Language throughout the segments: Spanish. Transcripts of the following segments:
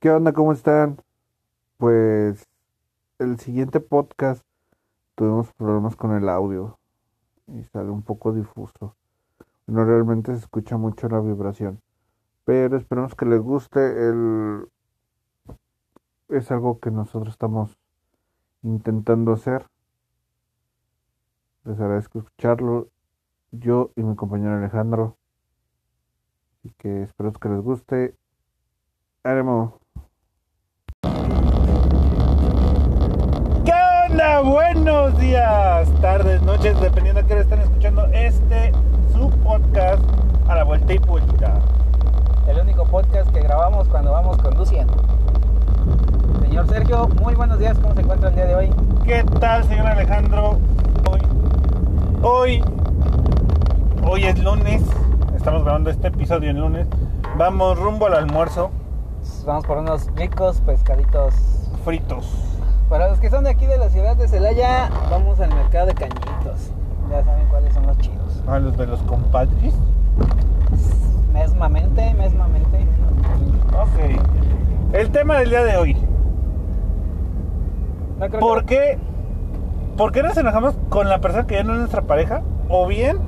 ¿Qué onda? ¿Cómo están? Pues el siguiente podcast tuvimos problemas con el audio y sale un poco difuso. No realmente se escucha mucho la vibración. Pero esperemos que les guste. El... Es algo que nosotros estamos intentando hacer. Les agradezco escucharlo. Yo y mi compañero Alejandro. Así que espero que les guste. Ánimo. ¿Qué onda? Buenos días, tardes, noches, dependiendo a qué hora están escuchando este, su podcast a la vuelta y vuelta. El único podcast que grabamos cuando vamos conduciendo. Señor Sergio, muy buenos días, ¿cómo se encuentra el día de hoy? ¿Qué tal, señor Alejandro? Hoy, hoy, hoy es lunes, estamos grabando este episodio en lunes. Vamos rumbo al almuerzo, Vamos por unos ricos pescaditos. fritos. Para los que son de aquí de la ciudad de Celaya, vamos al mercado de cañitos. Ya saben cuáles son los chidos. A los de los compadres. Mesmamente, mesmamente. Ok. El tema del día de hoy. No creo ¿Por que- qué? ¿Por qué nos enojamos con la persona que ya no es nuestra pareja? O bien,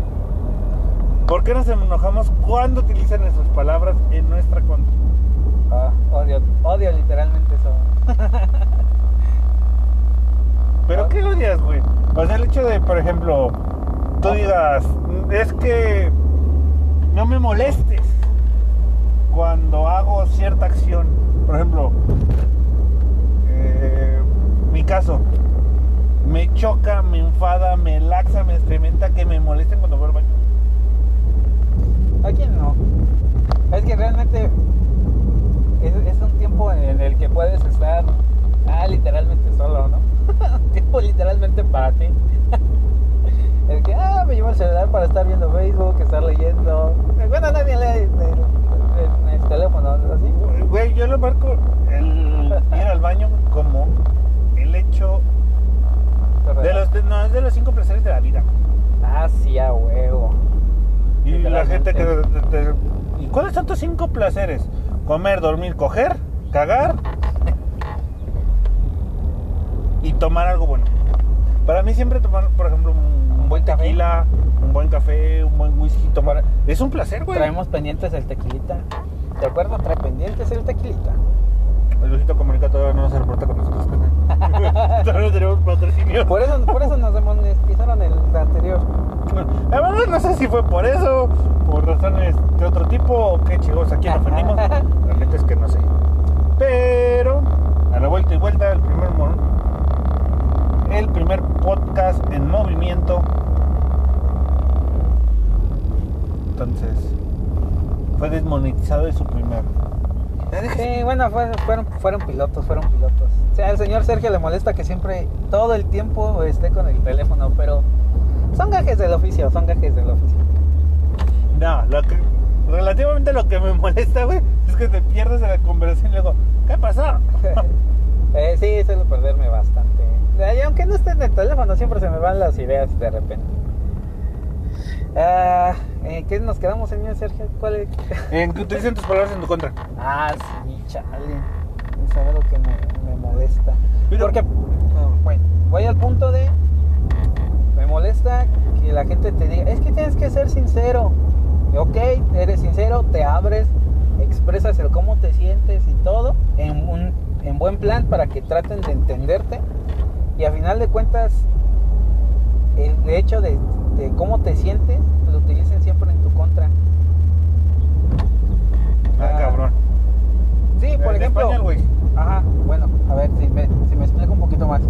¿por qué nos enojamos cuando utilizan nuestras palabras en nuestra contra? Ah, odio, odio literalmente eso. ¿Pero qué odias, güey? O sea, el hecho de, por ejemplo, tú digas, es que no me molestes cuando hago cierta acción. Por ejemplo, eh, mi caso, me choca, me enfada, me laxa, me experimenta que me molesten cuando voy al baño. ¿A quién no? Es que realmente es, es un tiempo en el que puedes estar ah, literalmente solo, ¿no? tiempo literalmente para ti. el que, ah, me llevo el celular para estar viendo Facebook, estar leyendo. Bueno, nadie lee en el, teléfono, ¿no? ¿así? Güey, yo lo marco el ir al baño como el hecho de los, de- no, es de los cinco placeres de la vida. Ah, sí, a huevo. Y la gente que... ¿Y cuáles son tus cinco placeres? Comer, dormir, coger, cagar y tomar algo bueno. Para mí siempre tomar, por ejemplo, un, Un buen café. tequila, un buen café, un buen whisky, tomar... Es un placer, güey. Traemos pendientes el tequilita. ¿De acuerdo? Trae pendientes el tequilita. El Luisito Comunica todavía no se reporta con nosotros. todavía no tenemos patrocinio. Por eso, por eso nos demonetizaron el anterior. La verdad no sé si fue por eso, por razones de otro tipo, o qué chicos, a quién ofendimos. La neta es que no sé. Pero, a la vuelta y vuelta, el primer, mo- el primer podcast en movimiento. Entonces, fue desmonetizado de su primer. Sí, bueno, fue- fueron, fueron pilotos, fueron pilotos. O sea, al señor Sergio le molesta que siempre, todo el tiempo esté con el teléfono, pero son gajes del oficio, son gajes del oficio. No, lo que, relativamente lo que me molesta, güey, es que te pierdes en la conversación y luego, ¿qué pasó? Eh, sí, suelo perderme bastante. Y aunque no esté en el teléfono, siempre se me van las ideas de repente. Ah, eh, ¿Qué nos quedamos, señor Sergio? ¿Cuál es? En que utilicen tus palabras en tu contra. Ah, sí, chale. Es lo que me, me molesta. Pero- Porque, bueno, voy al punto de. Me molesta que la gente te diga, es que tienes que ser sincero. Y, Ok, eres sincero, te abres, expresas el cómo te sientes y todo en, un, en buen plan para que traten de entenderte. Y a final de cuentas, el hecho de, de cómo te sientes, lo utilicen siempre en tu contra. Ah, Ah, cabrón. Sí, por ejemplo. Ajá, bueno, a ver si me, si me explico un poquito más.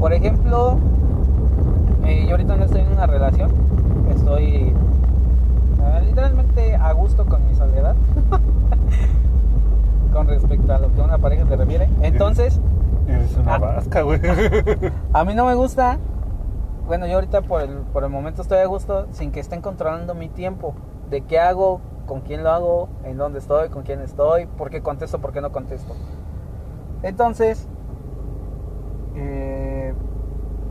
Por ejemplo, eh, yo ahorita no estoy en una relación, estoy ah, literalmente a gusto con mi soledad. con respecto a lo que una pareja se refiere. Entonces, Eres a mí no me gusta. Bueno, yo ahorita por el, por el momento estoy a gusto sin que estén controlando mi tiempo. De qué hago, con quién lo hago, en dónde estoy, con quién estoy, por qué contesto, por qué no contesto. Entonces, eh,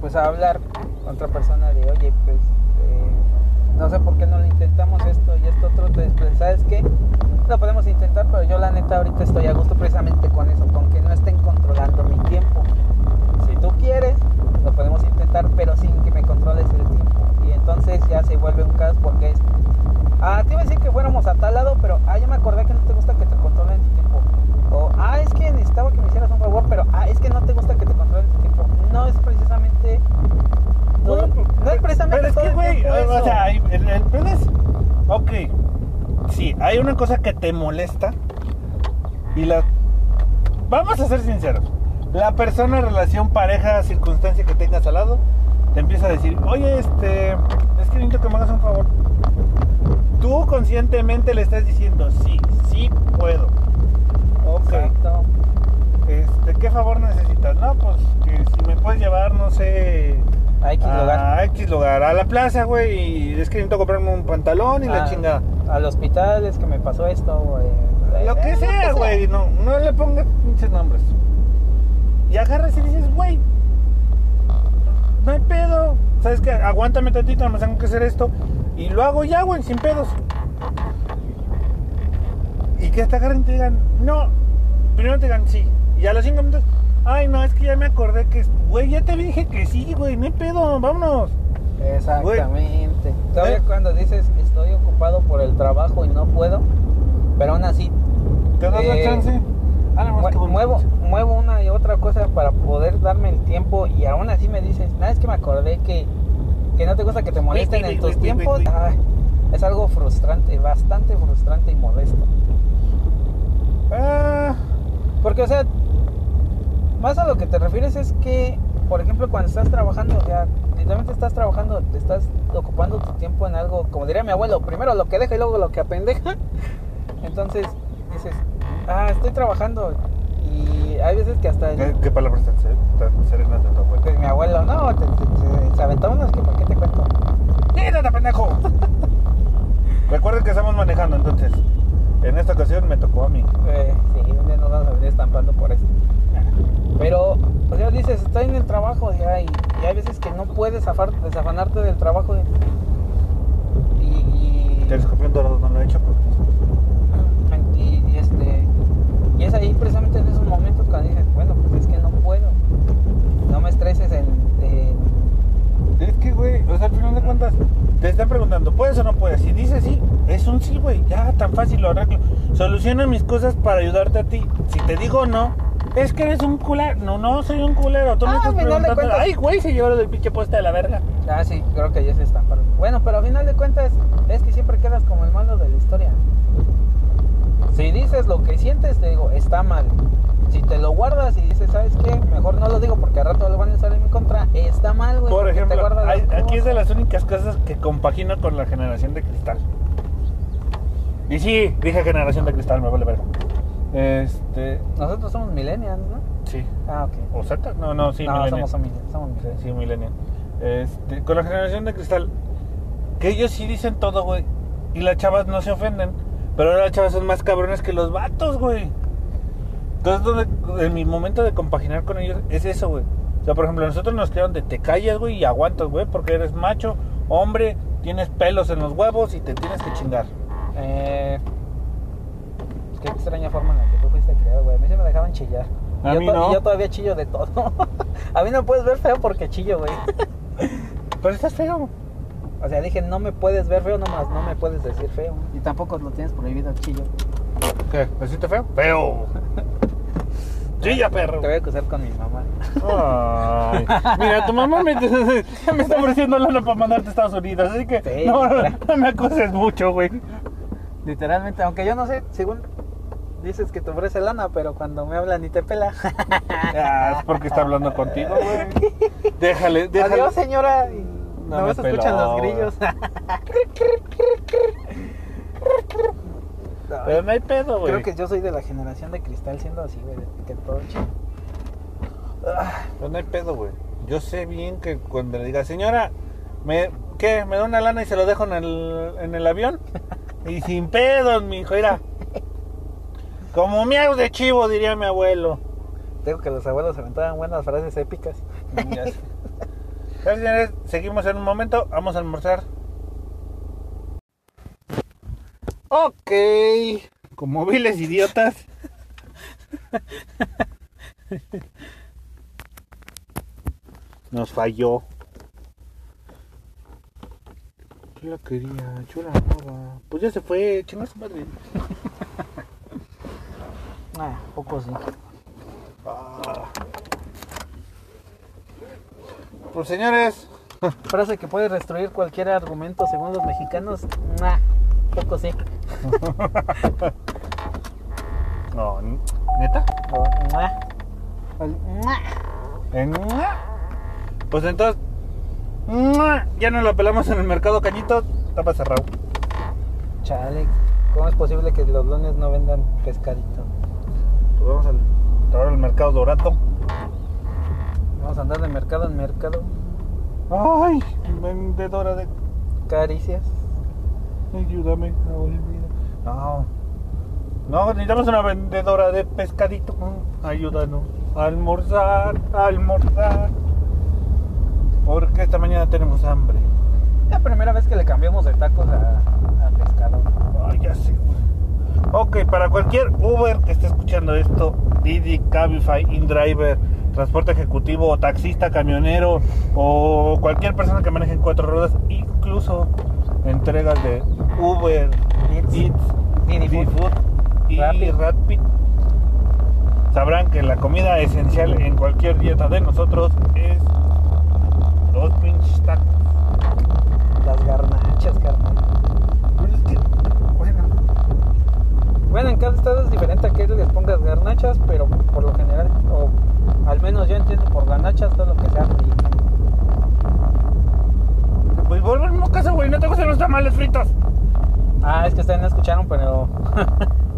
pues a hablar con otra persona de, oye, pues eh, no sé por qué no lo intentamos esto y esto otro, pues, pues, ¿sabes qué? Lo podemos intentar, pero yo la neta ahorita estoy a gusto precisamente tú quieres, lo podemos intentar, pero sin que me controles el tiempo. Y entonces ya se vuelve un caos porque es, ah, te iba a decir que fuéramos a tal lado, pero ah, ya me acordé que no te gusta que te controlen el tiempo. O, ah, es que necesitaba que me hicieras un favor, pero ah, es que no te gusta que te controlen el tiempo. No es precisamente... No, pues, es precisamente... Pero es que, güey, o sea, el, el. Ok, sí, hay una cosa que te molesta y la... Vamos a ser sinceros la persona, relación, pareja, circunstancia que tengas al lado, te empieza a decir, oye, este, es que necesito que me hagas un favor. Tú conscientemente le estás diciendo, sí, sí puedo. Ok. Exacto. Este, ¿Qué favor necesitas? No, pues que si me puedes llevar, no sé, A X lugar. a X lugar, a la plaza, güey, y es que necesito comprarme un pantalón y la Ah, chingada. Al hospital es que me pasó esto, güey. Lo que Eh, sea, güey, no, no le pongas pinches nombres. Y agarras y dices, güey, no hay pedo. ¿Sabes qué? Aguántame tantito, más tengo que hacer esto. Y lo hago ya, güey, sin pedos. Y que te agarren y te digan, no. Primero te digan sí. Y a los cinco minutos, ay, no, es que ya me acordé que, güey, ya te dije que sí, güey, no hay pedo, vámonos. Exactamente. Todavía ¿Eh? cuando dices estoy ocupado por el trabajo y no puedo, pero aún así ¿Te das la Eh, chance? Ah, mue- muevo, muevo una y otra cosa para poder darme el tiempo y aún así me dices, nada, es que me acordé que, que no te gusta que te molesten Uy, uy, en uy, tus tiempos. Ay, es algo frustrante, bastante frustrante y molesto. Ah, Porque, o sea, más a lo que te refieres es que, por ejemplo, cuando estás trabajando, o sea, literalmente estás trabajando, te estás ocupando tu tiempo en algo, como diría mi abuelo, primero lo que deja y luego lo que apendeja. Entonces dices, ah, estoy trabajando. Y hay veces que hasta ¿qué, qué palabras tan, ser- tan serenas de tu abuelo? pues, mi abuelo, no, te- te- te- se aventó unos que por qué te cuento. ¡Mírate, pendejo! Recuerden que estamos manejando, entonces. En esta ocasión me tocó a mí. Eh, sí, un día nos vamos a venir estampando por eso. Pero, o sea, dices, estoy en el trabajo ya, y, y hay veces que no puedes zafar- desafanarte del trabajo. Y, y, El escorpión dorado no lo he hecho, pero... y- y este, y es ahí precisamente en esos momentos cuando dices, bueno, pues es que no puedo. No me estreses en... en- Es que, güey, o sea, al final de cuentas, te están preguntando, ¿puedes o no puedes? Si dices sí, es un sí, güey, ya, tan fácil lo arreglo. Soluciono mis cosas para ayudarte a ti. Si te digo no, es que eres un culero. No, no, soy un culero. Tú me Ah, estás al final de preguntando, cuentas- ay, güey, se llevaron del pinche poste de la verga. Ah, sí, creo que ya se estamparon. Bueno, pero a final de cuentas, es que siempre quedas como el malo de la historia. Si dices lo que sientes, te digo, está mal. Si te lo guardas y dices, ¿sabes qué? Mejor no lo digo porque al rato lo van a usar en mi contra. Está mal, güey. Por ejemplo, hay- aquí es de las únicas cosas que compagino con la generación de cristal. Y sí, dije generación de cristal, me vale verga. Este, Nosotros somos millennials, ¿no? sí. Ah, ok. ¿O Z? No, no, sí, no, millennial. somos millennials. Somos millennials. Sí, millennial. Este, con la generación de cristal, que ellos sí dicen todo, güey. Y las chavas no se ofenden. Pero ahora las chavas son más cabrones que los vatos, güey. Entonces, donde, en mi momento de compaginar con ellos es eso, güey. O sea, por ejemplo, nosotros nos crearon de te callas, güey, y aguantas, güey, porque eres macho, hombre, tienes pelos en los huevos y te tienes que chingar. Eh, qué extraña forma en la que tú fuiste criado, güey. A mí se me dejaban chillar. A yo mí to- no. y yo todavía chillo de todo. a mí no me puedes ver feo porque chillo, güey. Pero estás feo. O sea, dije, no me puedes ver feo nomás, no me puedes decir feo. Y tampoco lo tienes prohibido, chillo. ¿Qué? ¿Me siento feo? Feo. Ya, perro. Te voy a acusar con mi mamá. Ay, mira, tu mamá me, me está ofreciendo lana para mandarte a Estados Unidos, así que Sí. no, no, no me acuses mucho, güey. Literalmente, aunque yo no sé, según dices que te ofrece lana, pero cuando me hablan y te pela. Ah, es porque está hablando contigo, güey. Déjale, déjale. Adiós, señora. No no me me escuchan peló, los grillos. Pero no hay pedo, güey. Creo que yo soy de la generación de cristal siendo así, güey, que todo chido. Pero no hay pedo, güey. Yo sé bien que cuando le diga, señora, ¿me, ¿qué? ¿Me da una lana y se lo dejo en el, en el avión? Y sin pedos, mi hijo, mira. Como miau de chivo, diría mi abuelo. Tengo que los abuelos aventaban buenas frases épicas. Señores, seguimos en un momento. Vamos a almorzar. Ok. Como viles idiotas. Nos falló. Yo la quería, yo la amaba. Pues ya se fue, chingas su madre. Ah, poco sí. Pues señores, Frase que puede destruir cualquier argumento según los mexicanos. Nah, poco sí. No, ¿neta? O, mua. El. En- Pues entonces, ya nos lo pelamos en el mercado Cañito, estaba cerrado. Chale, ¿cómo es posible que los lunes no vendan pescadito? Pues vamos al, al mercado Dorato. Vamos a andar de mercado en mercado. Ay, vendedora de. Caricias. Ayúdame a olvidar. No. No, necesitamos una vendedora de pescadito. Ayúdanos. a Almorzar, a almorzar. Porque esta mañana tenemos hambre. La primera vez que le cambiamos de tacos a, a pescado. Ay, ya sé. Ok, para cualquier Uber que esté escuchando esto, Didi, Cabify, InDriver, transporte ejecutivo, taxista, camionero o cualquier persona que maneje en cuatro ruedas, incluso entregas de Uber, Eats, Food, y Rappi. Rappi, sabrán que la comida esencial en cualquier dieta de nosotros es los pinches tacos. Las garnachas, carnal. Pero es que, bueno, Bueno, en cada estado es diferente a que les pongas garnachas, pero por lo general, o al menos yo entiendo por garnachas todo lo que sea frito. pues vuelvo al mismo caso, güey, no te gustan los tamales fritos. Ah, es que ustedes no escucharon, pero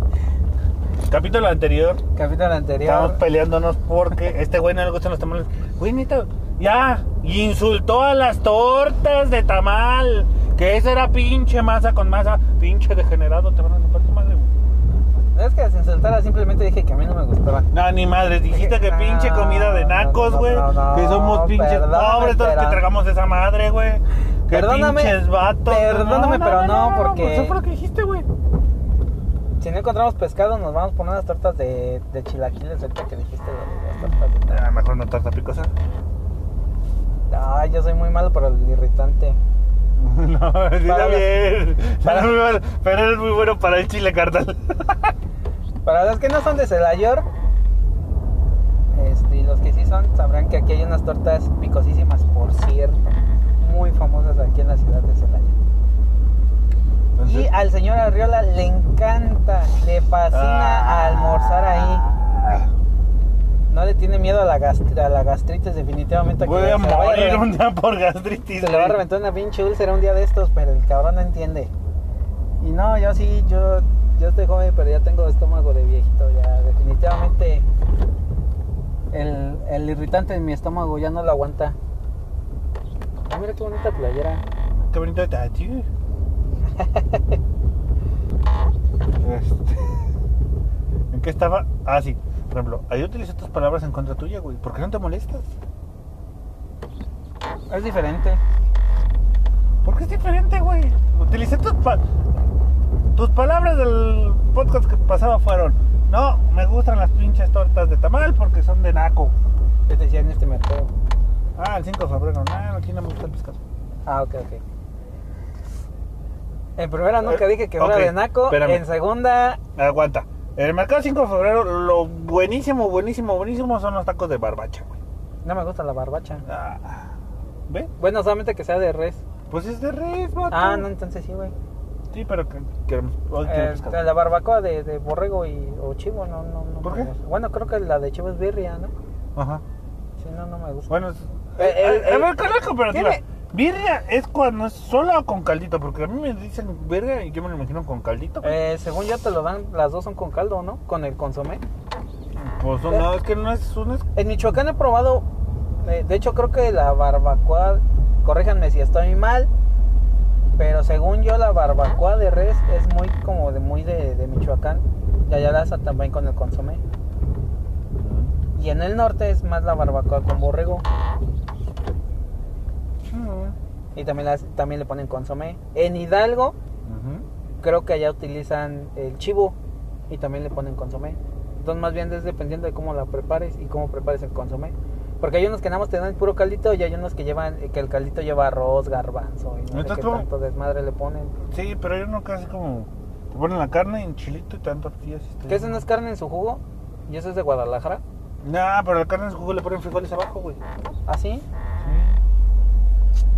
Capítulo anterior, capítulo estábamos anterior. peleándonos porque este güey no le gustan los tamales. Güey, neta, ya, y insultó a las tortas de tamal. Que esa era pinche masa con masa, pinche degenerado, te van a romper tu madre, güey. Es que se insultara, simplemente dije que a mí no me gustaba. No, ni madre, dijiste que No, pinche comida de nacos, güey. no, no, que somos pinches pobres todos que tragamos esa madre, güey. Que Perdóname, pinches vatos. perdóname, pero no, porque- pues Eso fue lo que dijiste, güey. Si no encontramos pescado, nos vamos por unas tortas de, de chilaquiles, ahorita que dijiste de las tortas de Ah, mejor una torta picosa. Ay, yo soy muy malo para el irritante. No, sí está bien. para- pero eres muy bueno para el chile carnal. Para los que no son de Celayor, este, y los que sí son, sabrán que aquí hay unas tortas picosísimas, por cierto, muy famosas aquí en la ciudad de Celayor. Y al señor Arriola le encanta, le fascina Ah. almorzar ahí. No le tiene miedo a la, gastri- a la gastritis, definitivamente. que Voy a morir un día por gastritis. Se le va a reventar una pinche úlcera un día de estos, pero el cabrón no entiende. Y no, yo sí, yo, yo estoy joven, pero ya tengo estómago de viejito. Ya, definitivamente, el, el irritante en mi estómago ya no lo aguanta. Ah, mira qué bonita playera. Qué bonito tío. Este, ¿En qué estaba? Ah, sí. Por ejemplo, ahí utilicé estas palabras en contra tuya, güey. ¿Por qué no te molestas? Es diferente. ¿Por qué es diferente, güey? Utilicé tus, pa- tus palabras del podcast que pasaba fueron No, me gustan las pinches tortas de tamal porque son de naco Yo te decía en este mercado. Ah, el 5 de febrero, no, aquí no me gusta el pescado Ah, ok, ok. En primera nunca Eh, dije que fuera de naco. espérame. En segunda, Aguanta En el mercado 5 de febrero Lo buenísimo, buenísimo, buenísimo Son los tacos de barbacha, güey no me gusta la barbacha. Ah, ¿Ve? Bueno, solamente que sea de res. Pues es de res, vato. Ah, no, entonces sí, güey. Sí, pero que, Eh, la barbacoa de, de borrego y, o chivo, no, no, no. ¿Por qué? Bueno, creo que la de chivo es birria, ¿no? Ajá Si no, no me gusta. Bueno, es- Eh, eh, a, a eh, ver, ¿cuál es la comparativa? tiene- Birria es cuando es sola o con caldito, porque a mí me dicen birria y yo me lo imagino con caldito. Eh, según yo te lo dan, las dos son con caldo, ¿no? Con el consomé. pues no, es que no es un es- En Michoacán he probado, eh, de hecho creo que la barbacoa, corríjanme si estoy mal, pero según yo la barbacoa de res es muy como de muy de, de Michoacán. Y allá la hacen también con el consomé. Y en el norte es más la barbacoa con borrego. Y también, las, también le ponen consomé. En Hidalgo creo que allá utilizan el chivo y también le ponen consomé. Entonces más bien es dependiendo de cómo la prepares y cómo prepares el consomé. Porque hay unos que nada más te dan puro caldito y hay unos que llevan que el caldito lleva arroz, garbanzo y no sé qué tanto desmadre le ponen. Sí, pero yo no casi como te ponen la carne en chilito y te dan tortillas. y te- ¿Qué eso no es carne en su jugo? ¿Y eso es de Guadalajara? Nah, pero la carne en su jugo le ponen frijoles abajo, güey. ¿Ah, sí?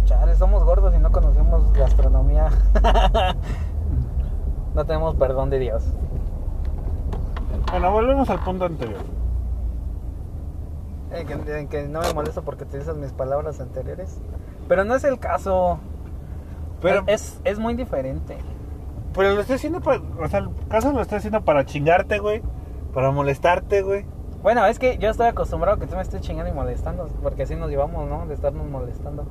Chale, somos gordos y no conocemos gastronomía. no tenemos perdón de Dios. Bueno, volvemos al punto anterior. En que, no me molesto porque utilizas mis palabras anteriores. Pero no es el caso. Pero, es, es muy diferente. pero lo estoy haciendo para. O sea, el caso lo estoy haciendo para chingarte, güey. Para molestarte, güey. Bueno, es que yo estoy acostumbrado a que tú me estés chingando y molestando. Porque así nos llevamos, ¿no? De estarnos molestando.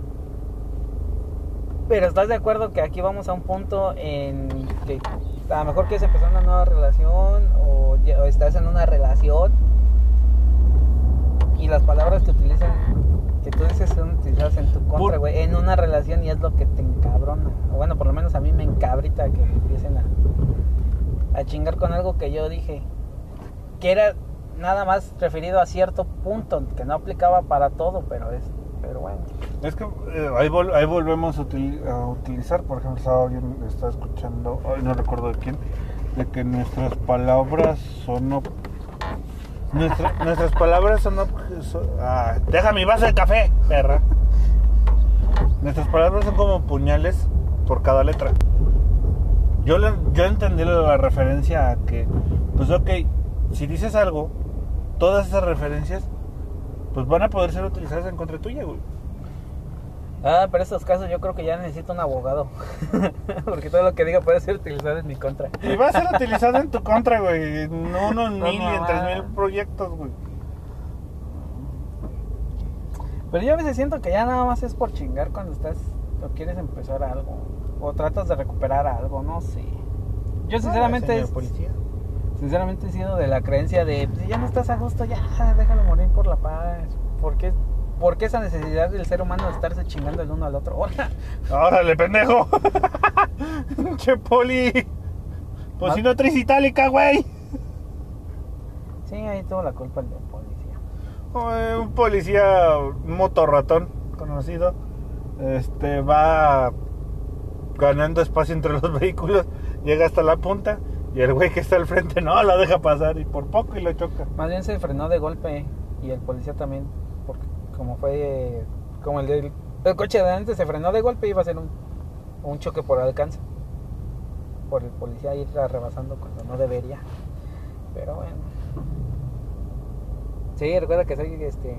Pero estás de acuerdo que aquí vamos a un punto en que a lo mejor quieres empezar una nueva relación o estás en una relación y las palabras que utilizan, que tú dices son utilizadas en tu contra, güey, en una relación y es lo que te encabrona. O bueno, por lo menos a mí me encabrita que empiecen a, a chingar con algo que yo dije que era nada más referido a cierto punto, que no aplicaba para todo, pero es, pero bueno. Es que eh, ahí, vol- ahí volvemos a, util- a utilizar, por ejemplo, estaba, alguien estaba escuchando, ay, no recuerdo de quién, de que nuestras palabras son... nuestras palabras son... son- ah, deja mi vaso de café, perra. Nuestras palabras son como puñales por cada letra. Yo, le- yo entendí la referencia a que, pues ok, si dices algo, todas esas referencias, pues van a poder ser utilizadas en contra tuya, güey. Ah, pero estos casos yo creo que ya necesito un abogado. Porque todo lo que diga puede ser utilizado en mi contra. Y va a ser utilizado en tu contra, güey. En uno, en No, mil y en tres mil proyectos, güey. Pero yo a veces siento que ya nada más es por chingar cuando estás o quieres empezar algo. O tratas de recuperar algo, no sé. Yo sinceramente, Señor es- policía. sinceramente he sido de la creencia de pues, si ya no estás a gusto, ya déjalo morir por la paz. ¿Por qué, por qué esa necesidad del ser humano de estarse chingando el uno al otro? Órale, pendejo. che poli. Pues si no traes itálica, güey. sí, ahí tuvo la culpa el de policía. Eh, Un policía, motorratón conocido, este va ganando espacio entre los vehículos, llega hasta la punta y el güey que está al frente no lo deja pasar y por poco y lo choca. Más bien se frenó de golpe y el policía también, como fue como el del el coche de adelante se frenó de golpe iba a ser un, un choque por alcance. Por el policía ir rebasando cuando no debería. Pero bueno. Sí, recuerda que soy este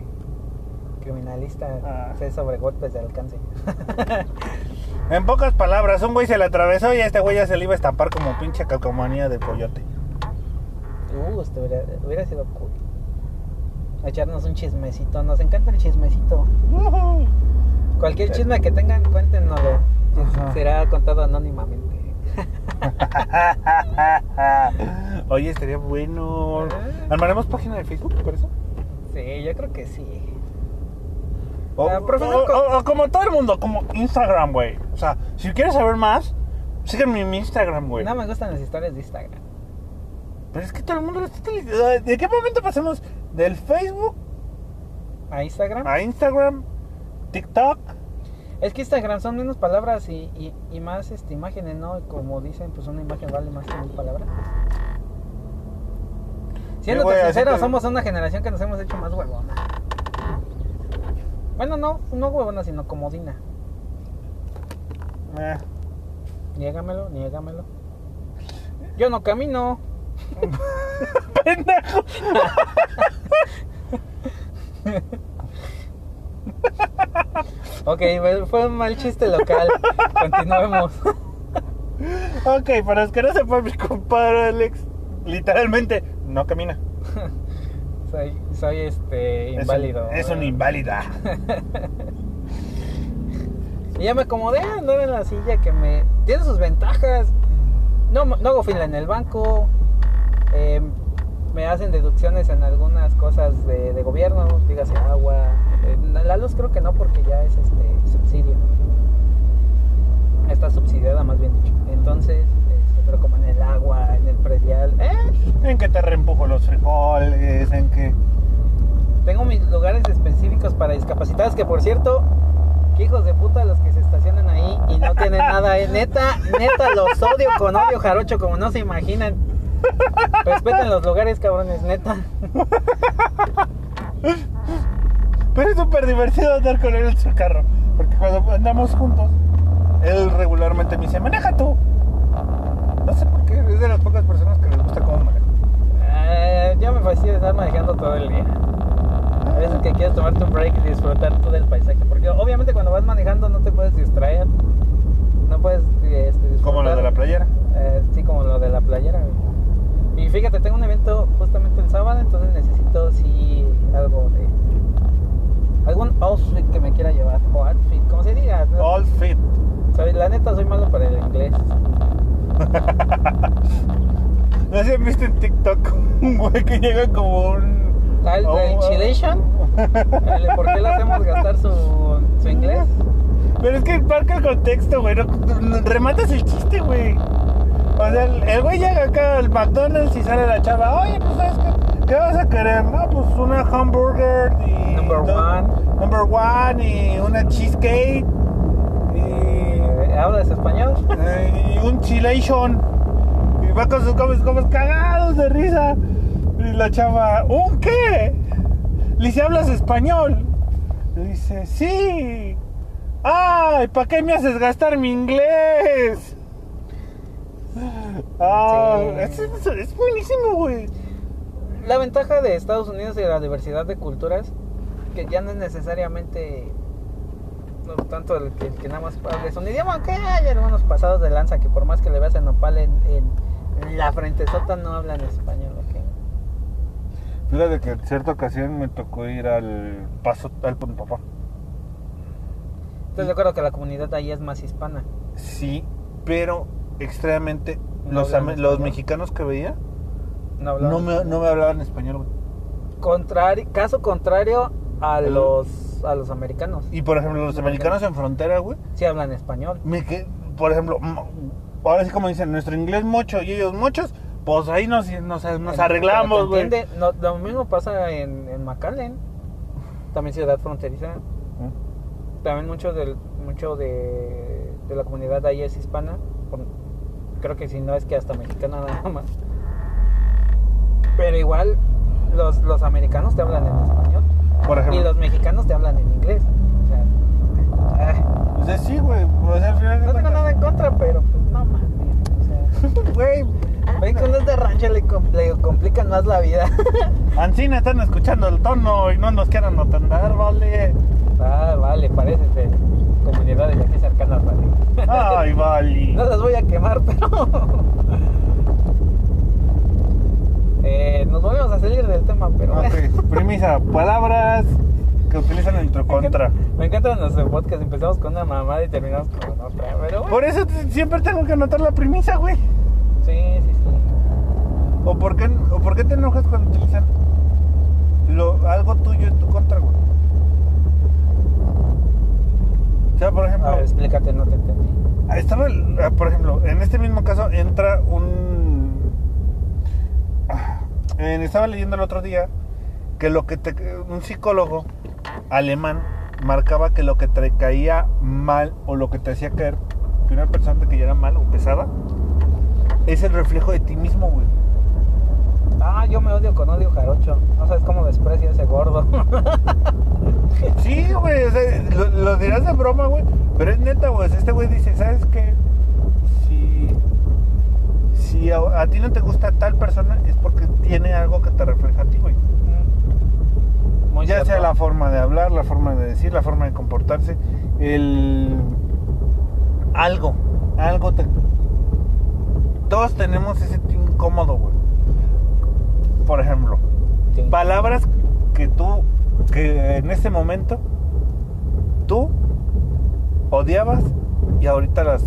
criminalista, Ah. sé sobre golpes de alcance. En pocas palabras, un güey se le atravesó y a este güey ya se le iba a estampar como pinche calcomanía de coyote. Uh, esto hubiera, hubiera sido cool. Echarnos un chismecito, nos encanta el chismecito. Cualquier chisme que tengan, cuéntenoslo. Ajá. Será contado anónimamente. Oye, estaría bueno. ¿Armaremos página de Facebook por eso? Sí, yo creo que sí. O, Ah, o como todo el mundo, como Instagram, güey. O sea, si quieres saber más, sígueme en mi Instagram, güey. No me gustan las historias de Instagram. Pero es que todo el mundo lo está utilizando. ¿De qué momento pasamos del Facebook ¿A Instagram? a Instagram, TikTok? Es que Instagram son menos palabras y, y, y más este, imágenes, ¿no? Como dicen, pues una imagen vale más que mil palabras. Siendo así sinceros, te- somos una generación que nos hemos hecho más huevona. Bueno, no, no huevona, sino comodina. Eh, Niégamelo, niégamelo. Yo no camino. Pendejo. Ok, fue un mal chiste local. Continuemos. Ok, para los que no sepan, mi compadre Alex, literalmente, no camina. Soy, soy este Es un- inválido. Es un inválida. Y ya me acomodé a andar en la silla que me... Tiene sus ventajas. No, no hago fila en el banco. Eh, me hacen deducciones en algunas cosas de, de gobierno, dígase agua. eh, la luz creo que no porque ya es este subsidio. Está subsidiada más bien dicho. Entonces, este, pero como en el agua, en el predial... ¡Eh! En que te reempujo los frijoles, en que... Tengo mis lugares específicos para discapacitados que por cierto, que hijos de puta los que se estacionan ahí y no tienen nada, eh. neta, neta los odio con odio jarocho como no se imaginan. Respeten los lugares, cabrones, neta. Pero es súper divertido andar con él en su carro. Porque cuando andamos juntos, él regularmente me dice, maneja tú. No sé por qué es de las pocas personas que les gusta cómo manejar. Eh, yo me fastidio de estar manejando todo el día. A veces que quieres tomarte un break y disfrutar todo el paisaje. Porque obviamente cuando vas manejando no te puedes distraer. No puedes este, disfrutar. Como lo de la playera. Eh, sí, como lo de la playera. güey. Y fíjate, tengo un evento justamente el sábado, entonces necesito sí algo de... Algún outfit que me quiera llevar. O outfit, como se diga. ¿no? All fit. Soy, la neta soy malo para el inglés. No sé si han visto en TikTok un güey que llega como un. De un- Chilation. ¿Por qué le hacemos gastar su, su inglés? Pero es que marca el contexto, güey. No, no- rematas el chiste, güey. O sea, el el güey llega acá al McDonald's y sale la chava. Oye, pues, ¿sabes qué? ¿Qué vas a querer? No, pues una hamburger y. Number do- one. Number one y una cheesecake. Y. ¿Hablas español? y un chilation. Y va con sus comes, comes cagados de risa. Y la chava, ¿un qué? Le dice, ¿hablas español? Le dice, sí. ¡Ay! ¿Para qué me haces gastar mi inglés? Ah, Sí. es, buenísimo, güey. La ventaja de Estados Unidos y de la diversidad de culturas, que ya no es necesariamente no tanto el que, el que nada más hables un idioma, aunque hay hermanos pasados de lanza que por más que le veas el nopal en, en la frente sota no hablan español, ¿ok? Fíjate que en cierta ocasión me tocó ir al paso al papá. Entonces creo que la comunidad ahí es más hispana. Sí, pero extremadamente ¿No los, los mexicanos que veía No, me, no me hablaban español, güey. Contrari- caso contrario a El- los a los americanos. Y por ejemplo, los No, americanos en frontera, güey, Sí hablan español. me que, por ejemplo, ahora sí como dicen, nuestro inglés mocho y ellos mochos, pues ahí nos, nos, arreglamos, güey. no, lo mismo pasa en, en McAllen, también ciudad fronteriza. También mucho, del, mucho de, de la comunidad ahí es hispana. por- creo que si no es que hasta mexicana nada más. Pero igual los, los americanos te hablan en español. Por Y ejemplo. los mexicanos te hablan en inglés. O sea, O sea, sí, güey. Al final de no tengo nada en contra, pero pues no mames. O sea, Güey, ven uno es de rancho le, le complican más la vida. Ancina están escuchando el tono y no nos quieran atender, vale. ah, vale, parece de comunidades de aquí cercanas. Ay, vale. No las voy a quemar, pero. Eh, nos volvemos a salir del tema, pero. Ok, premisa, palabras que utilizan en tu contra. Me encanta nuestro podcast. Empezamos con una mamada y terminamos con otra. Pero. bueno. Por eso siempre tengo que anotar la premisa, güey. Sí, sí, sí. ¿O por qué, o por qué te enojas cuando utilizan lo, algo tuyo en tu contra, güey? O sea, por ejemplo, A ver, explícate, no te entendí. estaba, ah, por ejemplo, en este mismo caso entra un... ah, estaba leyendo el otro día que lo que te, un psicólogo alemán marcaba que lo que te caía mal o lo que te hacía caer que una persona que ya era mal o pesada es el reflejo de ti mismo, güey. Ah, yo me odio con odio jarocho. No sabes cómo desprecio a ese gordo. Sí, güey, o sea, lo, lo dirás de broma, güey, pero es neta, güey. Este güey dice, ¿sabes qué? Si, si a, a ti no te gusta tal persona, es porque tiene algo que te refleja a ti, güey. Muy Ya sea la forma de hablar, la forma de decir, la forma de comportarse, el... Algo, algo te... Todos tenemos ese incómodo, güey. Por ejemplo, Sí. palabras que tú, que en este momento, tú odiabas y ahorita las...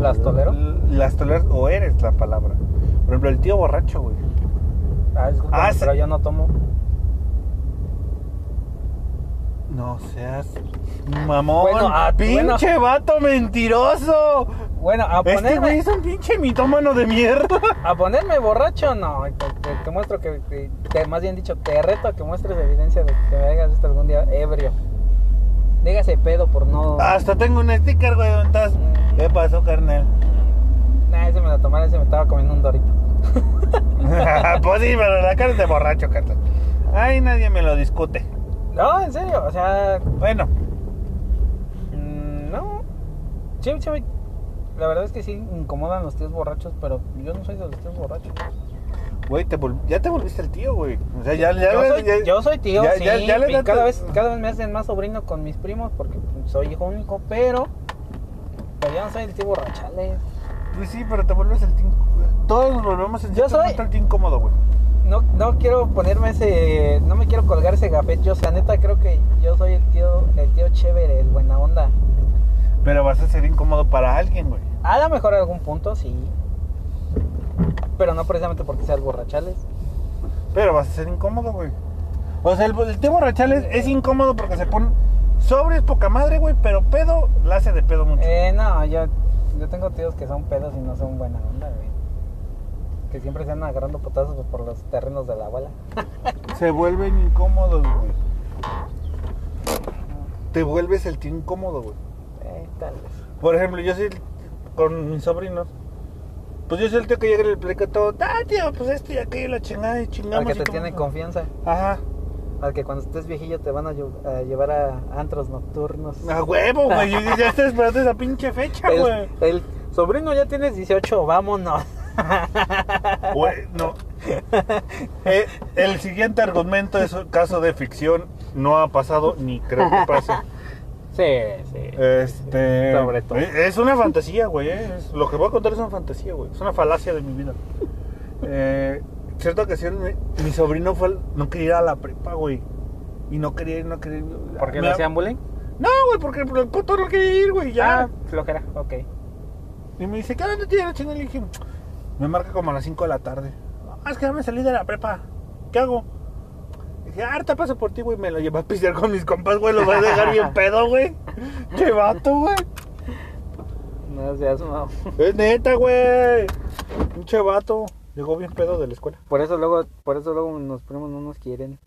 ¿Las tolero? Las toleras o eres la palabra. Por ejemplo, el tío borracho, güey. Ah, Ah, sí. pero yo no tomo. No seas mamón. Bueno, ah, pinche vato mentiroso. Bueno, a Este güey ponerme, es un pinche mitómano de mierda. a ponerme borracho, no. Te, te- te muestro que, te- te- más bien dicho, te reto a que muestres evidencia de que me hagas esto algún día ebrio. Dígase pedo por no. Hasta tengo un sticker, güey, ¿dónde estás? ¿Qué pasó, carnal? Nah, ese me lo tomara, ese me estaba comiendo un dorito. pues sí, pero la cara es de borracho, carnal. Ay, nadie me lo discute. No, en serio, o sea, Bueno, mm, no. Sí, la verdad es que sí incomodan los tíos borrachos, pero yo no soy de los tíos borrachos. Güey, te ya te volviste el tío, güey. O sea, ya, ya, yo, soy, ya- yo soy tío, ya- sí, ya- ya le y cada vez, cada vez me hacen más sobrino con mis primos porque soy hijo único, pero, pero yo no soy el tío borrachales. Pues sí, pero te vuelves el tío. Todos nos volvemos en Yo cierto soy- el tío incómodo, güey. No, no quiero ponerme ese, no me quiero colgar ese gafet, yo, o sea, neta creo que yo soy el tío, el tío chévere, el buena onda. Pero vas a ser incómodo para alguien, güey. A lo mejor en algún punto, sí. Pero no precisamente porque seas borrachales. Pero vas a ser incómodo, güey. O sea, el, el borrachales es incómodo porque se pone. Sobre es poca madre, güey, pero pedo la hace de pedo mucho. Eh, no, yo, yo tengo tíos que son pedos y no son buena onda, güey. Que siempre se andan agarrando potazos por los terrenos de la abuela. Se vuelven incómodos, güey. Te vuelves el tío incómodo, güey. Tal vez. Por ejemplo, yo soy el- con mis sobrinos. Pues yo soy el tío que llega y le explica todo. Ah, tío, pues esto y aquello, la chingada y chingamos. Al que te como- tiene confianza. Ajá. Al que cuando estés viejillo te van a, lle- a llevar a antros nocturnos. A huevo, güey. Ya estoy esperando esa pinche fecha, güey. el, el sobrino ya tienes 18, vámonos. Güey, no. Eh, el siguiente argumento es un caso de ficción. No ha pasado ni creo que pase. Sí, sí. Este. Sobre todo. eh, Es una fantasía, güey. eh. Es- Lo que voy a contar es una fantasía, güey. Es una falacia de mi vida. Eh, cierta ocasión, mi, mi sobrino fue al- no quería ir a la prepa, güey. Y no quería ir, no quería ir. ¿Por qué le hacían bullying? No, güey, porque el puto no quería ir, güey. Ya. Ah, flojera, ok. Y me dice, ¿qué dónde tienes la chingada? Le dije, me marca como a las 5 de la tarde. Ah, es que ya me salí de la prepa. ¿Qué hago? Dije, ah, ahorita paso por ti, güey. Me lo llevo a pistear con mis compas, güey. Los voy a dejar bien pedo, güey. Qué vato, güey. No seas mamón. Es neta, güey. Pinche vato. Llegó bien pedo de la escuela. Por eso luego, por eso luego nos primos no nos quieren.